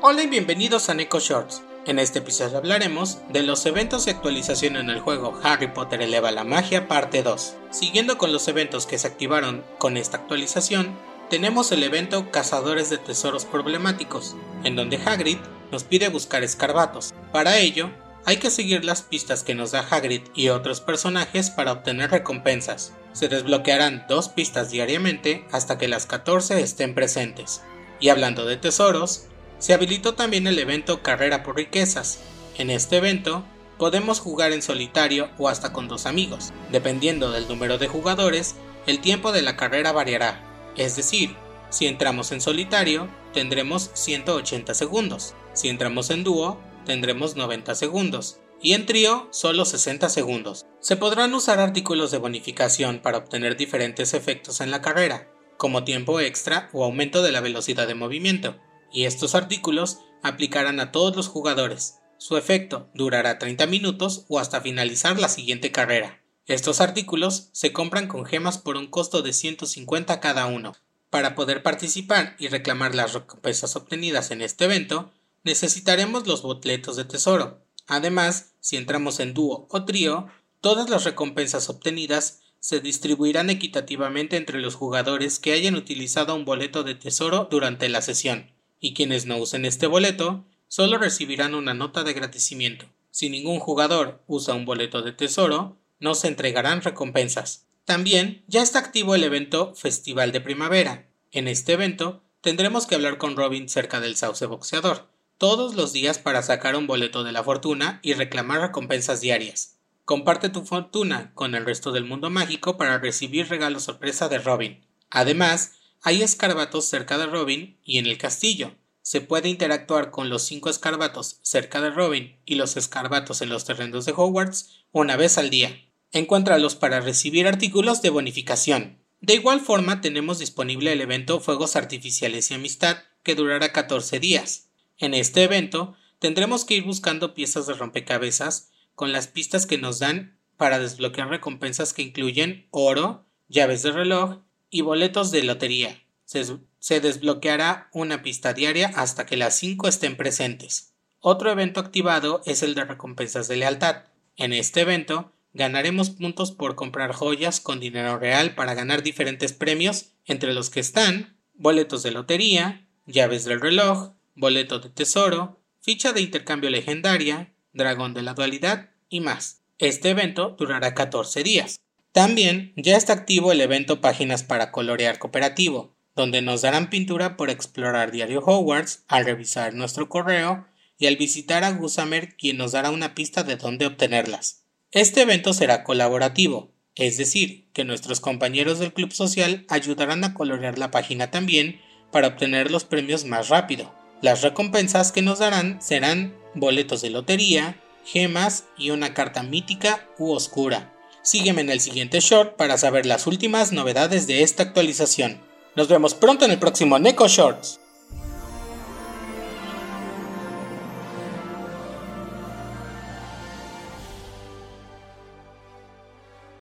Hola y bienvenidos a Neko Shorts. En este episodio hablaremos de los eventos y actualización en el juego Harry Potter Eleva la Magia parte 2. Siguiendo con los eventos que se activaron con esta actualización, tenemos el evento Cazadores de Tesoros Problemáticos, en donde Hagrid nos pide buscar escarbatos. Para ello, hay que seguir las pistas que nos da Hagrid y otros personajes para obtener recompensas. Se desbloquearán dos pistas diariamente hasta que las 14 estén presentes. Y hablando de tesoros, se habilitó también el evento Carrera por Riquezas. En este evento podemos jugar en solitario o hasta con dos amigos. Dependiendo del número de jugadores, el tiempo de la carrera variará. Es decir, si entramos en solitario, tendremos 180 segundos. Si entramos en dúo, tendremos 90 segundos. Y en trío, solo 60 segundos. Se podrán usar artículos de bonificación para obtener diferentes efectos en la carrera, como tiempo extra o aumento de la velocidad de movimiento y estos artículos aplicarán a todos los jugadores. Su efecto durará 30 minutos o hasta finalizar la siguiente carrera. Estos artículos se compran con gemas por un costo de 150 cada uno. Para poder participar y reclamar las recompensas obtenidas en este evento, necesitaremos los boletos de tesoro. Además, si entramos en dúo o trío, todas las recompensas obtenidas se distribuirán equitativamente entre los jugadores que hayan utilizado un boleto de tesoro durante la sesión y quienes no usen este boleto solo recibirán una nota de agradecimiento. Si ningún jugador usa un boleto de tesoro, no se entregarán recompensas. También ya está activo el evento Festival de Primavera. En este evento tendremos que hablar con Robin cerca del sauce boxeador, todos los días para sacar un boleto de la fortuna y reclamar recompensas diarias. Comparte tu fortuna con el resto del mundo mágico para recibir regalo sorpresa de Robin. Además, hay escarbatos cerca de Robin y en el castillo. Se puede interactuar con los cinco escarbatos cerca de Robin y los escarbatos en los terrenos de Hogwarts una vez al día. Encuéntralos para recibir artículos de bonificación. De igual forma tenemos disponible el evento Fuegos Artificiales y Amistad que durará 14 días. En este evento tendremos que ir buscando piezas de rompecabezas con las pistas que nos dan para desbloquear recompensas que incluyen oro, llaves de reloj y boletos de lotería. Se, desbloqueará una pista diaria hasta que las 5 estén presentes. Otro evento activado es el de recompensas de lealtad. En este evento ganaremos puntos por comprar joyas con dinero real para ganar diferentes premios, entre los que están boletos de lotería, llaves del reloj, boleto de tesoro, ficha de intercambio legendaria, dragón de la dualidad y más. Este evento durará 14 días. También ya está activo el evento Páginas para Colorear Cooperativo, donde nos darán pintura por explorar Diario Hogwarts al revisar nuestro correo y al visitar a Gusamer quien nos dará una pista de dónde obtenerlas. Este evento será colaborativo, es decir, que nuestros compañeros del club social ayudarán a colorear la página también para obtener los premios más rápido. Las recompensas que nos darán serán boletos de lotería, gemas y una carta mítica u oscura. Sígueme en el siguiente short para saber las últimas novedades de esta actualización. Nos vemos pronto en el próximo Neko Shorts.